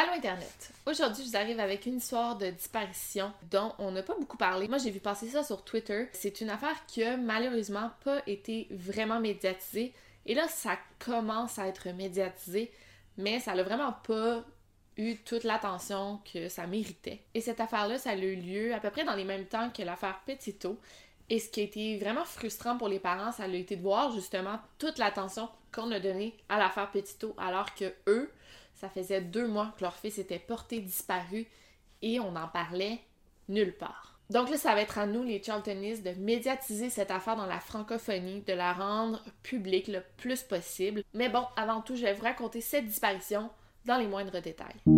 Allô Internet! Aujourd'hui, je vous arrive avec une histoire de disparition dont on n'a pas beaucoup parlé. Moi, j'ai vu passer ça sur Twitter. C'est une affaire qui a malheureusement pas été vraiment médiatisée. Et là, ça commence à être médiatisé, mais ça n'a vraiment pas eu toute l'attention que ça méritait. Et cette affaire-là, ça a eu lieu à peu près dans les mêmes temps que l'affaire Petito. Et ce qui a été vraiment frustrant pour les parents, ça a été de voir justement toute l'attention qu'on a donnée à l'affaire Petito, alors que eux, ça faisait deux mois que leur fils était porté disparu et on n'en parlait nulle part. Donc là, ça va être à nous, les Charltonistes, de médiatiser cette affaire dans la francophonie, de la rendre publique le plus possible. Mais bon, avant tout, je vais vous raconter cette disparition dans les moindres détails.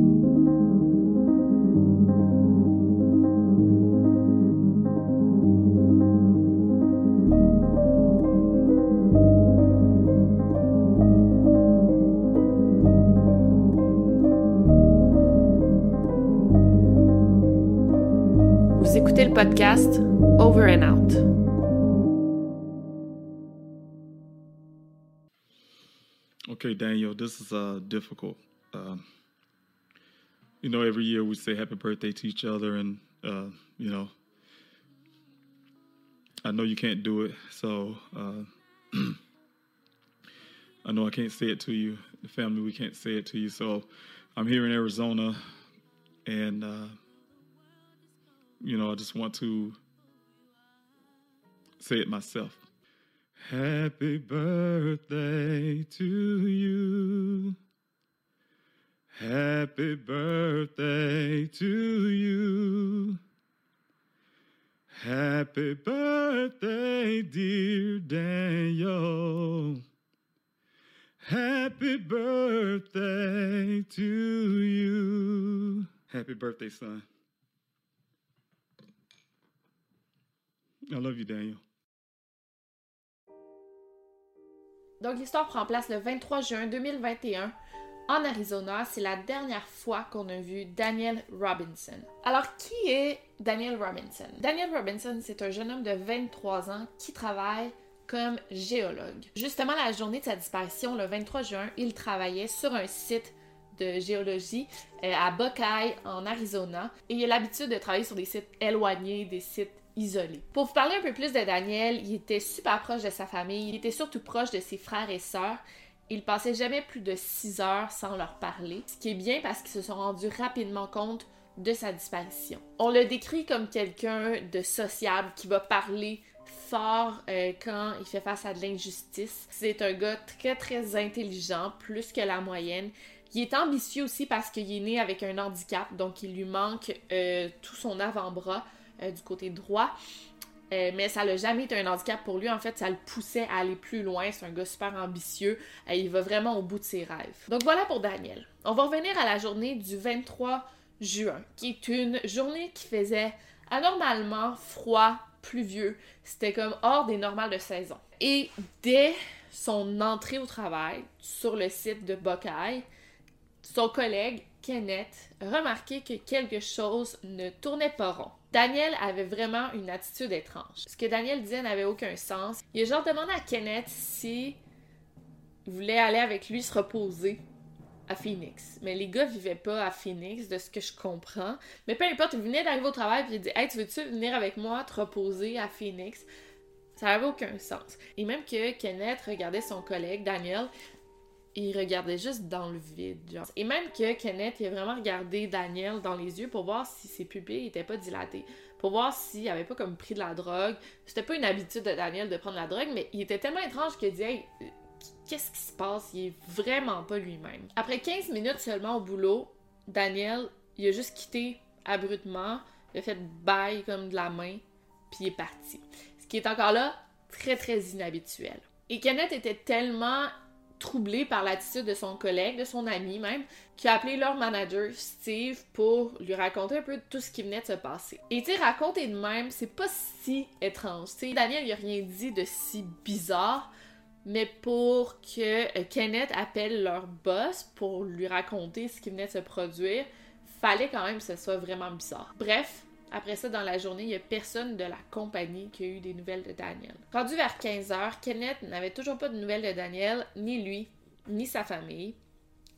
Podcast Over and Out. Okay, Daniel, this is uh, difficult. Um, you know, every year we say happy birthday to each other, and, uh, you know, I know you can't do it, so uh, I know I can't say it to you. The family, we can't say it to you. So I'm here in Arizona, and, uh, you know, I just want to say it myself. Happy birthday to you. Happy birthday to you. Happy birthday, dear Daniel. Happy birthday to you. Happy birthday, son. I love Daniel. Donc l'histoire prend place le 23 juin 2021 en Arizona. C'est la dernière fois qu'on a vu Daniel Robinson. Alors qui est Daniel Robinson? Daniel Robinson, c'est un jeune homme de 23 ans qui travaille comme géologue. Justement, la journée de sa disparition, le 23 juin, il travaillait sur un site de géologie euh, à Buckeye, en Arizona. Et il a l'habitude de travailler sur des sites éloignés, des sites Pour vous parler un peu plus de Daniel, il était super proche de sa famille, il était surtout proche de ses frères et sœurs. Il passait jamais plus de 6 heures sans leur parler, ce qui est bien parce qu'ils se sont rendus rapidement compte de sa disparition. On le décrit comme quelqu'un de sociable qui va parler fort euh, quand il fait face à de l'injustice. C'est un gars très très intelligent, plus que la moyenne. Il est ambitieux aussi parce qu'il est né avec un handicap, donc il lui manque euh, tout son avant-bras. Euh, du côté droit. Euh, mais ça n'a jamais été un handicap pour lui. En fait, ça le poussait à aller plus loin. C'est un gars super ambitieux. et il va vraiment au bout de ses rêves. Donc voilà pour Daniel. On va revenir à la journée du 23 juin, qui est une journée qui faisait anormalement froid, pluvieux. C'était comme hors des normales de saison. Et dès son entrée au travail sur le site de Buckeye, son collègue Kenneth remarqué que quelque chose ne tournait pas rond. Daniel avait vraiment une attitude étrange. Ce que Daniel disait n'avait aucun sens. Il a genre demandé à Kenneth si il voulait aller avec lui se reposer à Phoenix. Mais les gars vivaient pas à Phoenix, de ce que je comprends. Mais peu importe, il venait d'arriver au travail puis il dit Hey, tu veux-tu venir avec moi te reposer à Phoenix Ça n'avait aucun sens. Et même que Kenneth regardait son collègue, Daniel, il regardait juste dans le vide. Genre. Et même que Kenneth, il a vraiment regardé Daniel dans les yeux pour voir si ses pupilles n'étaient pas dilatées. Pour voir s'il avait pas comme pris de la drogue. C'était pas une habitude de Daniel de prendre la drogue, mais il était tellement étrange qu'il dit Hey, qu'est-ce qui se passe? Il est vraiment pas lui-même. Après 15 minutes seulement au boulot, Daniel, il a juste quitté abruptement, il a fait bail comme de la main, puis il est parti. Ce qui est encore là très très inhabituel. Et Kenneth était tellement troublé par l'attitude de son collègue, de son ami même, qui a appelé leur manager, Steve, pour lui raconter un peu tout ce qui venait de se passer. Et tu raconter de même, c'est pas si étrange. Tu sais, Daniel, il a rien dit de si bizarre, mais pour que euh, Kenneth appelle leur boss pour lui raconter ce qui venait de se produire, fallait quand même que ce soit vraiment bizarre. Bref, après ça, dans la journée, il n'y a personne de la compagnie qui a eu des nouvelles de Daniel. Rendu vers 15h, Kenneth n'avait toujours pas de nouvelles de Daniel, ni lui, ni sa famille.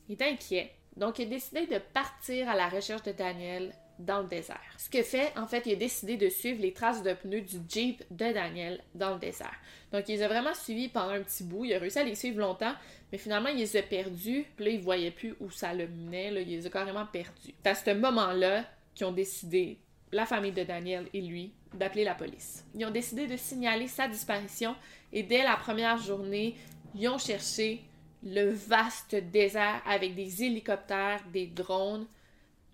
Il est inquiet, donc il a décidé de partir à la recherche de Daniel dans le désert. Ce que fait, en fait, il a décidé de suivre les traces de pneus du Jeep de Daniel dans le désert. Donc, il les a vraiment suivis pendant un petit bout. Il a réussi à les suivre longtemps, mais finalement, il les a perdus. Puis là, il voyait plus où ça le menait. Il les a carrément perdus. C'est à ce moment-là qu'ils ont décidé, la famille de Daniel et lui, d'appeler la police. Ils ont décidé de signaler sa disparition et dès la première journée, ils ont cherché le vaste désert avec des hélicoptères, des drones,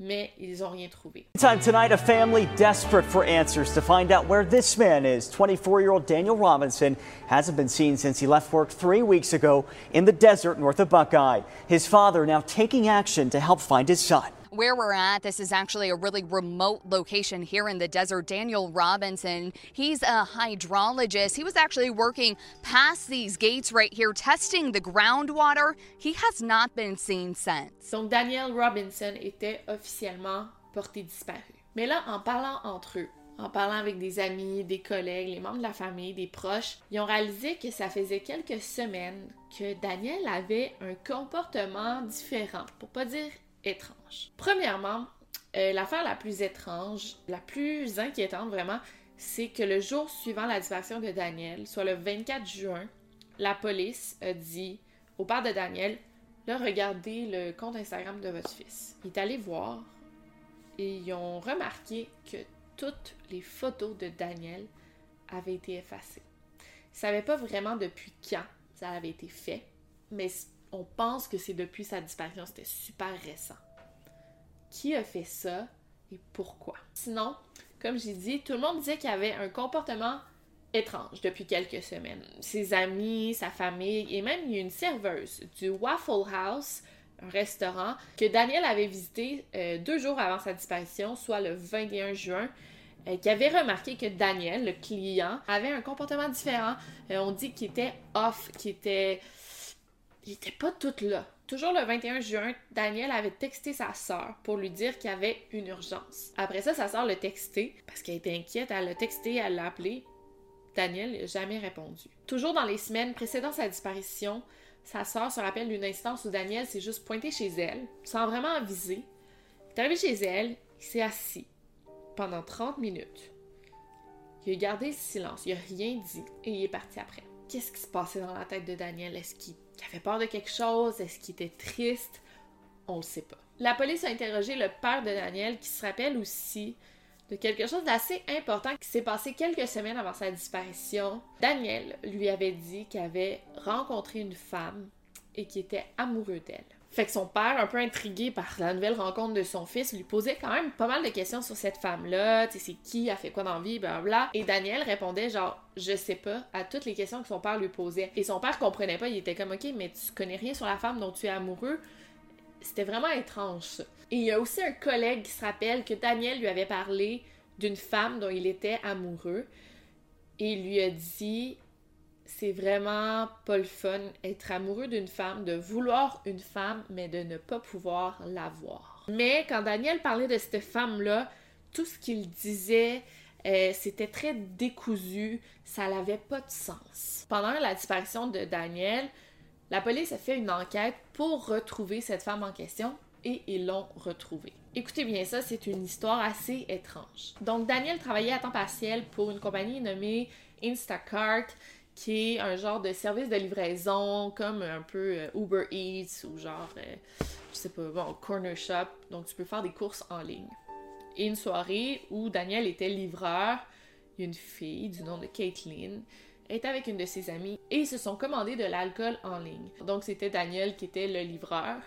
mais ils n'ont rien trouvé. Time tonight, a family desperate for answers to find out where this man is. 24-year-old Daniel Robinson hasn't been seen since he left work three weeks ago in the desert north of Buckeye. His father now taking action to help find his son where we're at, this is actually a really remote location here in the desert. Daniel Robinson, he's a hydrologist. He was actually working past these gates right here, testing the groundwater. He has not been seen since. Donc Daniel Robinson était officiellement porté disparu. Mais là, en parlant entre eux, en parlant avec des amis, des collègues, les membres de la famille, des proches, ils ont réalisé que ça faisait quelques semaines que Daniel avait un comportement différent, pour pas dire étrange. Premièrement, euh, l'affaire la plus étrange, la plus inquiétante vraiment, c'est que le jour suivant la disparition de Daniel, soit le 24 juin, la police a dit au père de Daniel regardez le compte Instagram de votre fils. Il est allé voir et ils ont remarqué que toutes les photos de Daniel avaient été effacées. Ils ne savaient pas vraiment depuis quand ça avait été fait, mais on pense que c'est depuis sa disparition, c'était super récent. Qui a fait ça et pourquoi? Sinon, comme j'ai dit, tout le monde disait qu'il avait un comportement étrange depuis quelques semaines. Ses amis, sa famille et même une serveuse du Waffle House, un restaurant que Daniel avait visité euh, deux jours avant sa disparition, soit le 21 juin, euh, qui avait remarqué que Daniel, le client, avait un comportement différent. Euh, on dit qu'il était off, qu'il était il était pas tout là. Toujours le 21 juin, Daniel avait texté sa sœur pour lui dire qu'il y avait une urgence. Après ça, sa sœur l'a texté parce qu'elle était inquiète. Elle l'a texté, elle l'a appelé. Daniel n'a jamais répondu. Toujours dans les semaines précédant sa disparition, sa sœur se rappelle d'une instance où Daniel s'est juste pointé chez elle, sans vraiment aviser. Il est arrivé chez elle, il s'est assis pendant 30 minutes. Il a gardé le silence, il n'a rien dit et il est parti après. Qu'est-ce qui se passait dans la tête de Daniel? Est-ce qu'il qu'il avait peur de quelque chose? Est-ce qu'il était triste? On le sait pas. La police a interrogé le père de Daniel qui se rappelle aussi de quelque chose d'assez important qui s'est passé quelques semaines avant sa disparition. Daniel lui avait dit qu'il avait rencontré une femme et qu'il était amoureux d'elle. Fait que son père, un peu intrigué par la nouvelle rencontre de son fils, lui posait quand même pas mal de questions sur cette femme-là, tu sais, c'est qui, a fait quoi dans la vie, bla Et Daniel répondait genre, je sais pas, à toutes les questions que son père lui posait. Et son père comprenait pas, il était comme, ok, mais tu connais rien sur la femme dont tu es amoureux. C'était vraiment étrange, ça. Et il y a aussi un collègue qui se rappelle que Daniel lui avait parlé d'une femme dont il était amoureux. Et il lui a dit c'est vraiment pas le fun être amoureux d'une femme, de vouloir une femme, mais de ne pas pouvoir l'avoir. Mais quand Daniel parlait de cette femme-là, tout ce qu'il disait, euh, c'était très décousu, ça n'avait pas de sens. Pendant la disparition de Daniel, La police a fait une enquête pour retrouver cette femme en question et ils l'ont retrouvée. Écoutez bien ça, c'est une histoire assez étrange. Donc Daniel travaillait à temps partiel pour une compagnie nommée Instacart qui est un genre de service de livraison comme un peu euh, Uber Eats ou genre, euh, je sais pas, bon, Corner Shop. Donc tu peux faire des courses en ligne. Et une soirée où Daniel était livreur, une fille du nom de Caitlin était avec une de ses amies et ils se sont commandés de l'alcool en ligne. Donc c'était Daniel qui était le livreur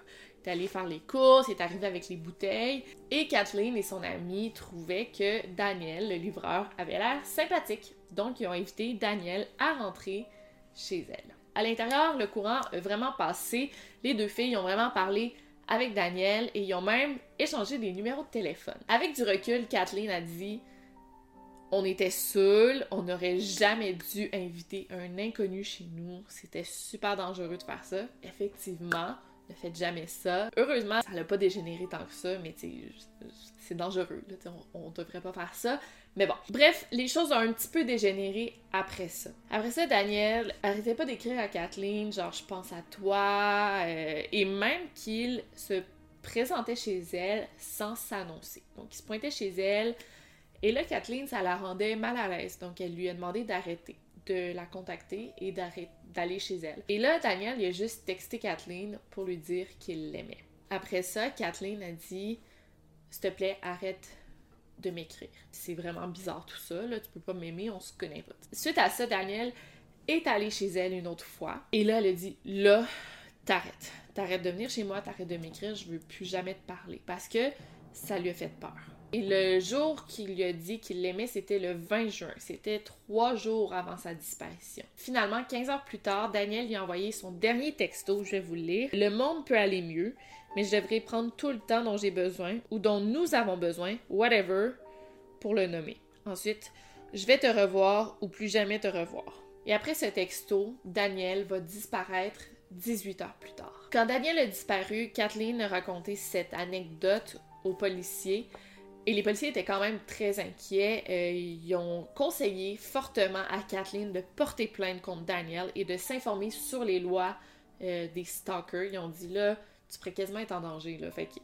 est allé faire les courses, est arrivé avec les bouteilles, et Kathleen et son amie trouvaient que Daniel, le livreur, avait l'air sympathique. Donc, ils ont invité Daniel à rentrer chez elle. À l'intérieur, le courant a vraiment passé. Les deux filles ont vraiment parlé avec Daniel et ils ont même échangé des numéros de téléphone. Avec du recul, Kathleen a dit on était seuls, on n'aurait jamais dû inviter un inconnu chez nous. C'était super dangereux de faire ça. Effectivement, ne faites jamais ça. Heureusement, ça n'a pas dégénéré tant que ça, mais c'est dangereux. on, ne devrait pas faire ça. Mais bon. Bref, les choses ont un petit peu dégénéré après ça. Après ça, Daniel arrêtait pas d'écrire à Kathleen, genre je pense à toi, euh, et même qu'il se présentait chez elle sans s'annoncer. Donc il se pointait chez elle, et là, Kathleen, ça la rendait mal à l'aise. Donc elle lui a demandé d'arrêter de la contacter et d'aller chez elle. Et là, Daniel, il a juste texté Kathleen pour lui dire qu'il l'aimait. Après ça, Kathleen a dit S'il te plaît, arrête de m'écrire. C'est vraiment bizarre tout ça, là, tu peux pas m'aimer, on se connaît pas. Suite à ça, Daniel est allé chez elle une autre fois. Et là, elle a dit Là, t'arrêtes. T'arrêtes de venir chez moi, t'arrêtes de m'écrire, je veux plus jamais te parler. Parce que ça lui a fait peur. Et le jour qu'il lui a dit qu'il l'aimait, c'était le 20 juin. C'était trois jours avant sa disparition. Finalement, 15 heures plus tard, Daniel lui a envoyé son dernier texto, je vais vous le lire. Le monde peut aller mieux, mais je devrais prendre tout le temps dont j'ai besoin ou dont nous avons besoin, whatever, pour le nommer. Ensuite, je vais te revoir ou plus jamais te revoir. Et après ce texto, Daniel va disparaître 18 heures plus tard. Quand Daniel a disparu, Kathleen a raconté cette anecdote aux policiers et les policiers étaient quand même très inquiets. Euh, ils ont conseillé fortement à Kathleen de porter plainte contre Daniel et de s'informer sur les lois euh, des stalkers. Ils ont dit là, tu pourrais quasiment être en danger. Fait que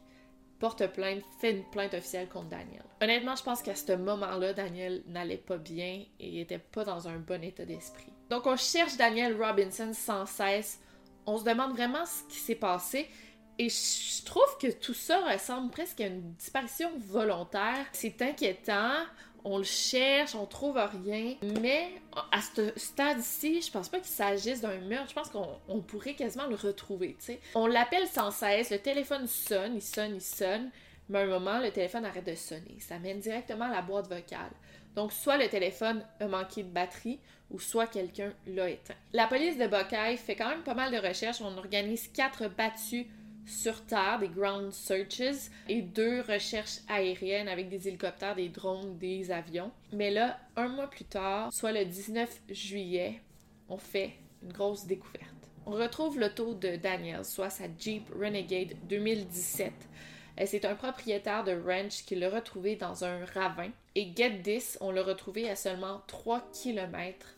porte plainte, fais une plainte officielle contre Daniel. Honnêtement, je pense qu'à ce moment-là, Daniel n'allait pas bien et était pas dans un bon état d'esprit. Donc on cherche Daniel Robinson sans cesse. On se demande vraiment ce qui s'est passé. Et je trouve que tout ça ressemble presque à une disparition volontaire. C'est inquiétant. On le cherche, on trouve rien. Mais à ce stade-ci, je pense pas qu'il s'agisse d'un meurtre. Je pense qu'on pourrait quasiment le retrouver. sais. On l'appelle sans cesse. Le téléphone sonne, il sonne, il sonne. Mais à un moment, le téléphone arrête de sonner. Ça mène directement à la boîte vocale. Donc, soit le téléphone a manqué de batterie ou soit quelqu'un l'a éteint. La police de Buckeye fait quand même pas mal de recherches. On organise quatre battues sur Terre, des ground searches, et deux recherches aériennes avec des hélicoptères, des drones, des avions. Mais là, un mois plus tard, soit le 19 juillet, on fait une grosse découverte. On retrouve l'auto de Daniel, soit sa Jeep Renegade 2017. C'est un propriétaire de ranch qui l'a retrouvé dans un ravin. Et Get This, on l'a retrouvé à seulement 3 km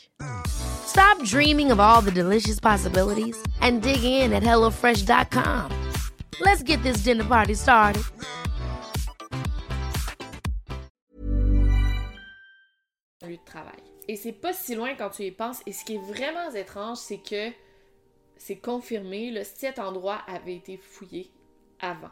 Stop dreaming of all the delicious possibilities and dig in at HelloFresh.com. Let's get this dinner party started. de travail. Et c'est pas si loin quand tu y penses. Et ce qui est vraiment étrange, c'est que c'est confirmé, le cet endroit avait été fouillé avant.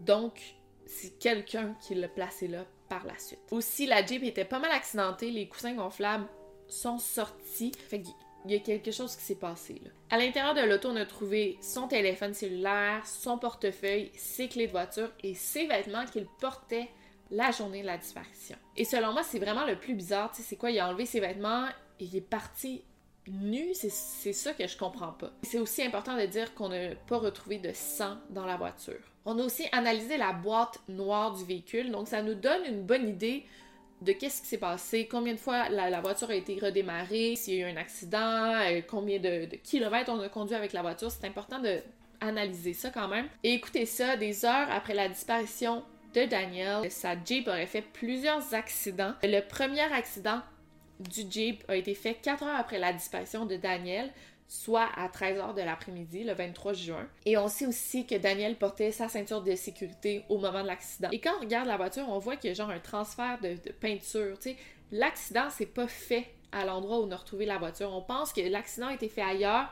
Donc, c'est quelqu'un qui l'a placé là par la suite. Aussi, la Jeep était pas mal accidentée, les coussins gonflables sont sortis. Fait qu'il y a quelque chose qui s'est passé. À l'intérieur de l'auto, on a trouvé son téléphone cellulaire, son portefeuille, ses clés de voiture et ses vêtements qu'il portait la journée de la disparition. Et selon moi, c'est vraiment le plus bizarre. Tu sais, c'est quoi? Il a enlevé ses vêtements et il est parti nu. C'est ça que je comprends pas. C'est aussi important de dire qu'on n'a pas retrouvé de sang dans la voiture. On a aussi analysé la boîte noire du véhicule, donc ça nous donne une bonne idée de qu'est-ce qui s'est passé, combien de fois la, voiture a été redémarrée, s'il y a eu un accident, euh, combien de, kilomètres on a conduit avec la voiture. C'est important de analyser ça quand même. Et écoutez ça, des heures après la disparition de Daniel, sa Jeep aurait fait plusieurs accidents. Le premier accident du Jeep a été fait 4 heures après la disparition de Daniel soit à 13h de l'après-midi, le 23 juin. Et on sait aussi que Daniel portait sa ceinture de sécurité au moment de l'accident. Et quand on regarde la voiture, on voit qu'il y a genre un transfert de, peinture. Tu sais, l'accident, c'est pas fait à l'endroit où on a retrouvé la voiture. On pense que l'accident a été fait ailleurs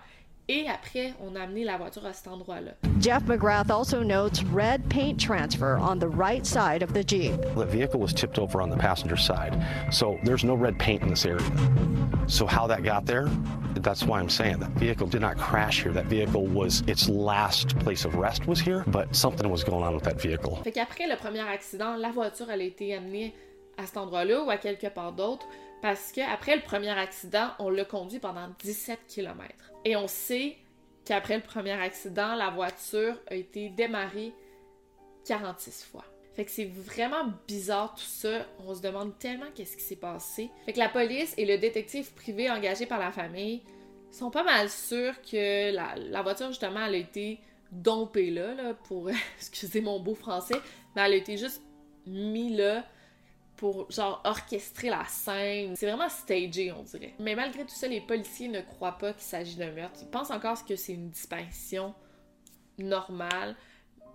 et après, on a amené la voiture à cet endroit-là. Jeff McGrath also notes red paint transfer on the right side of the Jeep. The vehicle was tipped over on the passenger side, so there's no red paint in this area. So how that got there, that's why I'm saying that vehicle did not crash here. That vehicle was its last place of rest was here, but something was going on with that vehicle. Fait qu'après le premier accident, la voiture elle a été amenée à cet endroit-là ou à quelque part d'autre parce qu'après le premier accident, on l'a conduit pendant 17 km. Et on sait qu'après le premier accident, la voiture a été démarrée 46 fois. Fait que c'est vraiment bizarre tout ça. On se demande tellement qu'est-ce qui s'est passé. Fait que la police et le détective privé engagé par la famille sont pas mal sûrs que la, voiture, justement, elle a été dompée là, là pour, excusez mon beau français, mais elle a été juste mise là pour genre orchestrer la scène. C'est vraiment stagé, on dirait. Mais malgré tout ça, les policiers ne croient pas qu'il s'agit d'un meurtre. Ils pensent encore que c'est une disparition normale,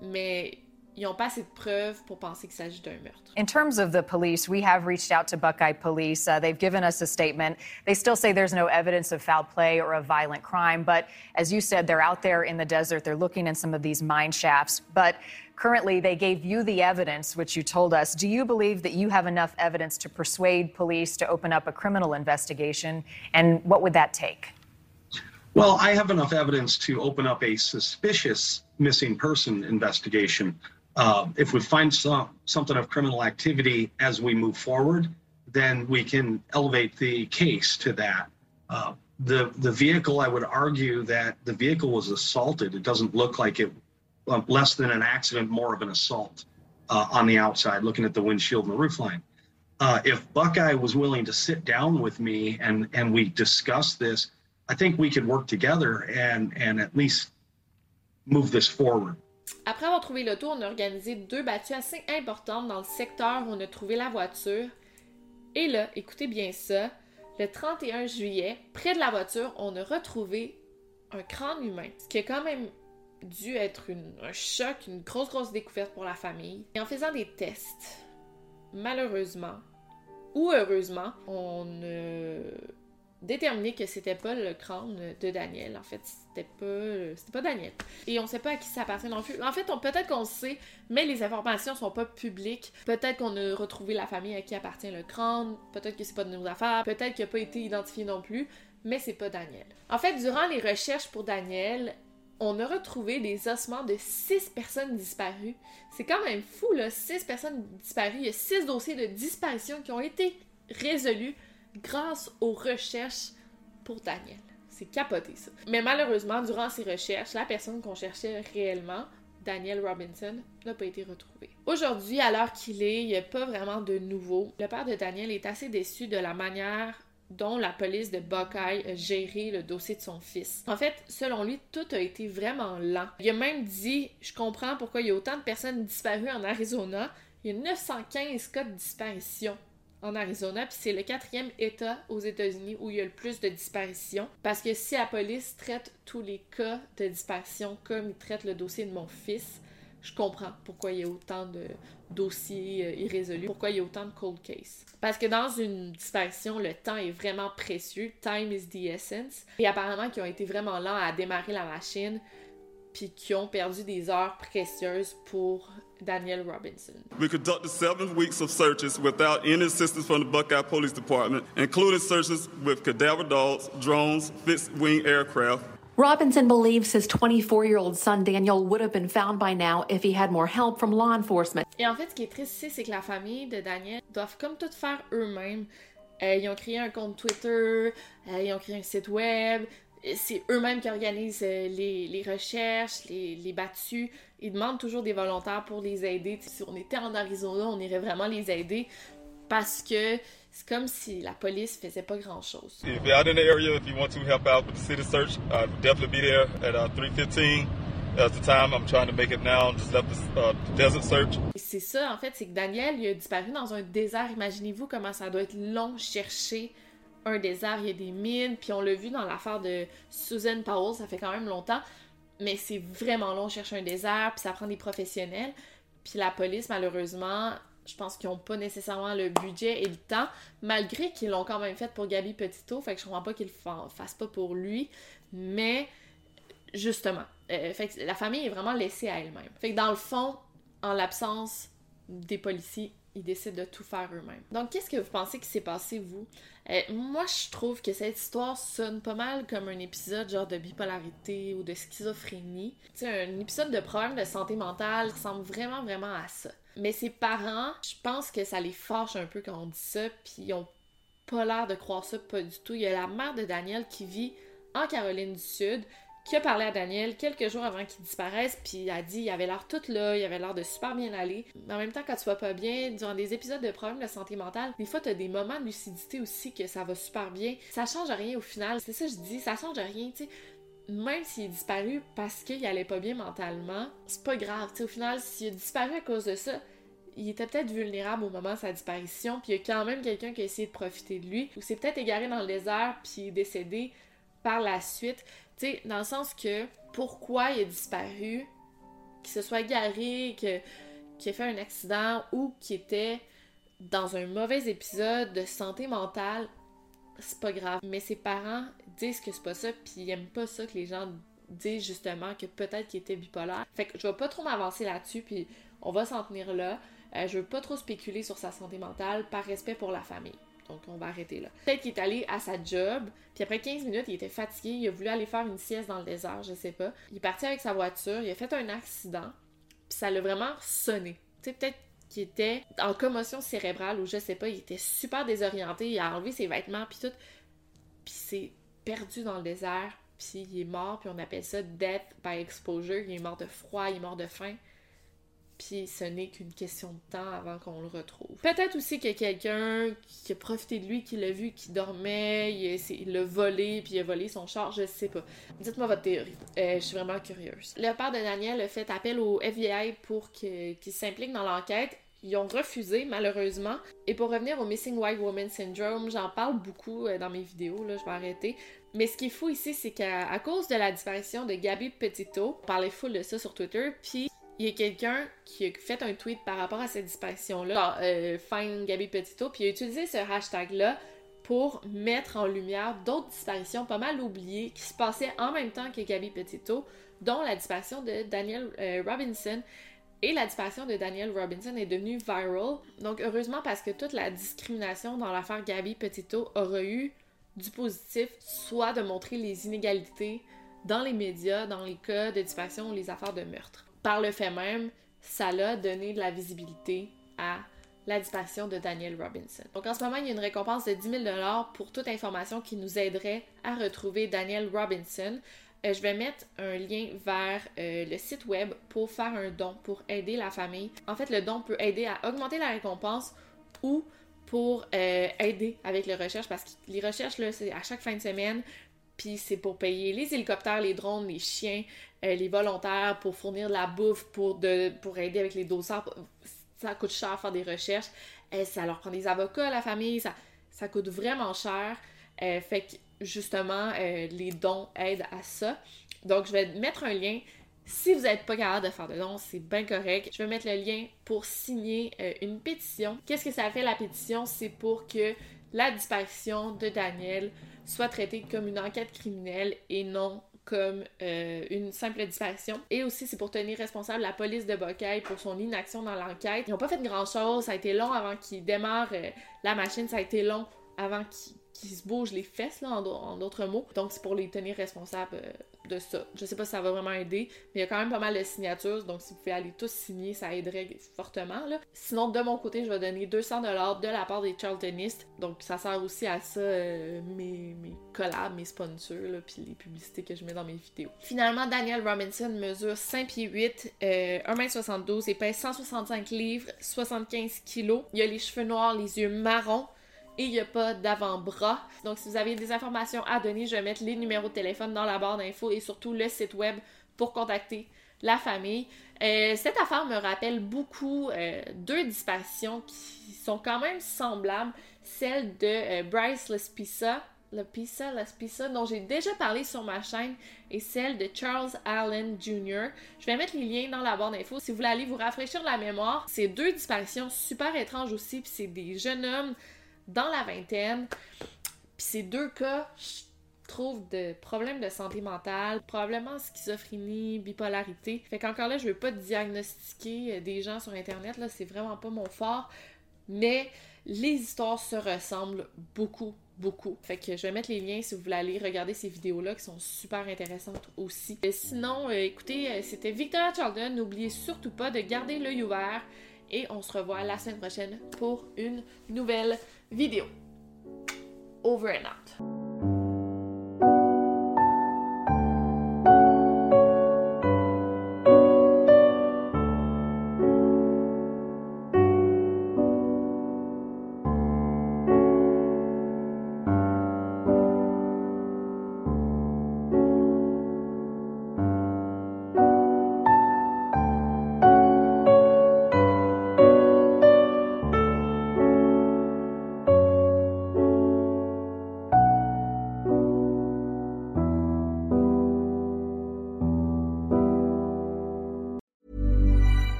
mais ils n'ont pas assez de preuves pour penser qu'il s'agit d'un meurtre. In terms of the police, we have reached out to Buckeye Police. Uh, they've given us a statement. They still say there's no evidence of foul play or a violent crime, but as you said, they're out there in the desert. They're looking in some of these mine shafts. But currently, they gave you the evidence, which you told us. Do you believe that you have enough evidence to persuade police to open up a criminal investigation? And what would that take? Well, I have enough evidence to open up a suspicious missing person investigation. Uh, if we find some, something of criminal activity as we move forward, then we can elevate the case to that. Uh, the the vehicle, I would argue that the vehicle was assaulted. It doesn't look like it um, less than an accident, more of an assault uh, on the outside, looking at the windshield and the roofline. Uh, if Buckeye was willing to sit down with me and and we discuss this, I think we could work together and and at least move this forward. Après avoir trouvé l'auto, on a organisé deux battues assez importantes dans le secteur où on a trouvé la voiture. Et là, écoutez bien ça, le 31 juillet, près de la voiture, on a retrouvé un crâne humain, ce qui a quand même dû être un choc, une grosse, grosse découverte pour la famille. Et en faisant des tests, malheureusement, ou heureusement, on a déterminé que c'était pas le crâne de Daniel. En fait, c'était pas, c'était pas Daniel. Et on sait pas à qui ça appartient non plus. En fait, peut-être qu'on sait, mais les informations sont pas publiques. Peut-être qu'on a retrouvé la famille à qui appartient le crâne. Peut-être que c'est pas de nos affaires. Peut-être qu'il a pas été identifié non plus. Mais c'est pas Daniel. En fait, durant les recherches pour Daniel, on a retrouvé des ossements de six personnes disparues. C'est quand même fou, là. Six personnes disparues. Il y a six dossiers de disparition qui ont été résolus grâce aux recherches pour Daniel. C'est capoté ça. Mais malheureusement, durant ces recherches, la personne qu'on cherchait réellement, Daniel Robinson, n'a pas été retrouvée. Aujourd'hui, à l'heure qu'il est, il n'y a pas vraiment de nouveau. Le père de Daniel est assez déçu de la manière dont la police de Buckeye a géré le dossier de son fils. En fait, selon lui, tout a été vraiment lent. Il a même dit Je comprends pourquoi il y a autant de personnes disparues en Arizona. Il y a 915 cas de disparition en Arizona, puis c'est le quatrième État aux États-Unis où il y a le plus de disparitions. Parce que si la police traite tous les cas de disparition comme il traite le dossier de mon fils, je comprends pourquoi il y a autant de dossiers euh, irrésolus, pourquoi il y a autant de cold cases. Parce que dans une disparition, le temps est vraiment précieux. Time is the essence. Et apparemment, qu'ils ont été vraiment lents à démarrer la machine, puis qui ont perdu des heures précieuses pour Daniel Robinson. We conducted seven weeks of searches without any assistance from the Buckeye Police Department, including searches with cadaver dogs, drones, fixed wing aircraft, Robinson believes his 24 year old son Daniel would have been found by now if he had more help from law enforcement. Et en fait, ce qui est triste ici, c'est que la famille de Daniel doivent comme tout faire eux-mêmes. Euh, ils ont créé un compte Twitter, euh, ils ont créé un site web. C'est eux-mêmes qui organisent euh, les, les, recherches, les, les battues. Ils demandent toujours des volontaires pour les aider. Si on était en Arizona, on irait vraiment les aider parce que c'est comme si la police faisait pas grand chose. If you're out in the area, if you want to help out with the city search, I'll definitely be there at uh, 3:15. That's the time I'm trying to make it now. Just left the, uh, desert search. C'est ça en fait, c'est que Daniel il a disparu dans un désert. Imaginez-vous comment ça doit être long chercher un désert. Il y a des mines, puis on l'a vu dans l'affaire de Susan Powell, ça fait quand même longtemps. Mais c'est vraiment long chercher un désert, puis ça prend des professionnels. Puis la police, malheureusement, je pense qu'ils n'ont pas nécessairement le budget et le temps, malgré qu'ils l'ont quand même fait pour Gabi Petito, fait que je comprends pas qu'ils le fassent pas pour lui, mais justement, euh, fait que la famille est vraiment laissée à elle-même. Fait que dans le fond, en l'absence des policiers, ils décident de tout faire eux-mêmes. Donc, qu'est-ce que vous pensez qui s'est passé, vous? Euh, moi, je trouve que cette histoire sonne pas mal comme un épisode genre de bipolarité ou de schizophrénie. Tu sais, un épisode de problème de santé mentale ressemble vraiment, vraiment à ça. Mais ses parents, je pense que ça les fâche un peu quand on dit ça, puis ils ont pas l'air de croire ça, pas du tout. Il y a la mère de Daniel qui vit en Caroline du Sud, qui a parlé à Daniel quelques jours avant qu'il disparaisse, puis a dit il avait l'air tout là, il avait l'air de super bien aller. Mais en même temps, quand tu vas pas bien, durant des épisodes de problèmes de santé mentale, des fois t'as des moments de lucidité aussi que ça va super bien. Ça change rien au final. C'est ça que je dis, ça change rien, tu sais même s'il est disparu parce qu'il allait pas bien mentalement, c'est pas grave. au final, s'il a disparu à cause de ça, il était peut-être vulnérable au moment de sa disparition, puis il y a quand même quelqu'un qui a essayé de profiter de lui, ou c'est peut-être égaré dans le désert, puis décédé par la suite. Tu dans le sens que pourquoi il a disparu, qu'il se soit égaré, que, qu'il ait fait un accident ou qu'il était dans un mauvais épisode de santé mentale, c'est pas grave. Mais ses parents disent que c'est pas ça, puis ils aiment pas ça que les gens disent justement que peut-être qu'il était bipolaire. Fait que je vais pas trop m'avancer là-dessus, puis on va s'en tenir là. Euh, je veux pas trop spéculer sur sa santé mentale par respect pour la famille. Donc on va arrêter là. Peut-être qu'il est allé à sa job, puis après 15 minutes, il était fatigué, il a voulu aller faire une sieste dans le désert, je sais pas. Il est parti avec sa voiture, il a fait un accident, puis ça l'a vraiment sonné. Tu sais, peut-être qu'il était en commotion cérébrale ou je sais pas, il était super désorienté, il a enlevé ses vêtements puis tout, puis c'est perdu dans le désert, puis il est mort, puis on appelle ça death by exposure, il est mort de froid, il est mort de faim. Puis ce n'est qu'une question de temps avant qu'on le retrouve. Peut-être aussi qu'il y a quelqu'un qui a profité de lui, qui l'a vu, qui dormait, il l'a volé, puis il a volé son char, je sais pas. Dites-moi votre théorie. Euh, je suis vraiment curieuse. Le père de Daniel a fait appel au FBI pour qu'il s'implique dans l'enquête. Ils ont refusé, malheureusement. Et pour revenir au Missing White Woman Syndrome, j'en parle beaucoup euh, dans mes vidéos, là, je vais arrêter. Mais ce qui est fou ici, c'est qu'à cause de la disparition de Gabby Petito, on parlait full de ça sur Twitter, puis il y a quelqu'un qui a fait un tweet par rapport à cette disparition-là, euh, Find Gabby Petito, puis a utilisé ce hashtag-là pour mettre en lumière d'autres disparitions pas mal oubliées qui se passaient en même temps que Gabby Petito, dont la disparition de Daniel euh, Robinson. Et la disparition de Daniel Robinson est devenue viral. Donc, heureusement, parce que toute la discrimination dans l'affaire Gabby Petito aura eu du positif, soit de montrer les inégalités dans les médias, dans les cas de disparition ou les affaires de meurtre. Par le fait même, ça l'a donné de la visibilité à la disparition de Daniel Robinson. Donc en ce moment, il y a une récompense de 10 000 pour toute information qui nous aiderait à retrouver Daniel Robinson. Euh, je vais mettre un lien vers euh, le site web pour faire un don, pour aider la famille. En fait, le don peut aider à augmenter la récompense ou pour euh, aider avec les recherches, parce que les recherches, là, c'est à chaque fin de semaine, puis c'est pour payer les hélicoptères, les drones, les chiens, les volontaires, pour fournir de la bouffe, pour, de, pour aider avec les dossiers. Ça coûte cher faire des recherches. ça leur prend des avocats, la famille, ça, ça coûte vraiment cher. fait que justement, euh, les dons aident à ça. Donc, je vais mettre un lien Si vous n'êtes pas capable de faire de dons, c'est bien correct. Je vais mettre le lien pour signer euh, une pétition. Qu'est-ce que ça fait la pétition? C'est pour que la disparition de Daniel soit traitée comme une enquête criminelle et non comme euh, une simple disparition. Et aussi, c'est pour tenir responsable la police de Bocaille pour son inaction dans l'enquête. Ils n'ont pas fait grand-chose. Ça a été long avant qu'ils démarrent euh, la machine. Ça a été long avant qu'ils qui se bougent les fesses, là, en, d'autres mots. Donc, c'est pour les tenir responsables euh, de ça. Je sais pas si ça va vraiment aider, mais il y a quand même pas mal de signatures, donc si vous pouvez aller tous signer, ça aiderait fortement. Sinon, de mon côté, je vais donner 200$ de la part des Charltonistes, donc ça sert aussi à ça, euh, mes, mes collabs, mes sponsors, puis les publicités que je mets dans mes vidéos. Finalement, Daniel Robinson mesure 5 pieds 8, euh, 1m72 et pèse 165 livres, 75 kg. Il a les cheveux noirs, les yeux marrons, et il n'y a pas d'avant-bras. Donc, si vous avez des informations à donner, je vais mettre les numéros de téléphone dans la barre d'infos et surtout le site web pour contacter la famille. Euh, cette affaire me rappelle beaucoup euh, deux disparitions qui sont quand même semblables. Celle de euh, Bryce Lespisa, Lespisa, Lespisa, dont j'ai déjà parlé sur ma chaîne, et celle de Charles Allen Jr. Je vais mettre les liens dans la barre d'infos si vous voulez aller vous rafraîchir la mémoire. C'est deux disparitions super étranges aussi, puis c'est des jeunes hommes dans la vingtaine. Puis ces deux cas, je trouve de problèmes de santé mentale, probablement schizophrénie, bipolarité. Fait qu'encore là, je veux pas diagnostiquer euh, des gens sur internet, là, c'est vraiment pas mon fort. Mais les histoires se ressemblent beaucoup, beaucoup. Fait que je vais mettre les liens si vous voulez aller regarder ces vidéos-là qui sont super intéressantes aussi. Et sinon, euh, écoutez, euh, c'était Victoria Charlton. N'oubliez surtout pas de garder l'œil ouvert et on se revoit la semaine prochaine pour une nouvelle vidéo. Over and out.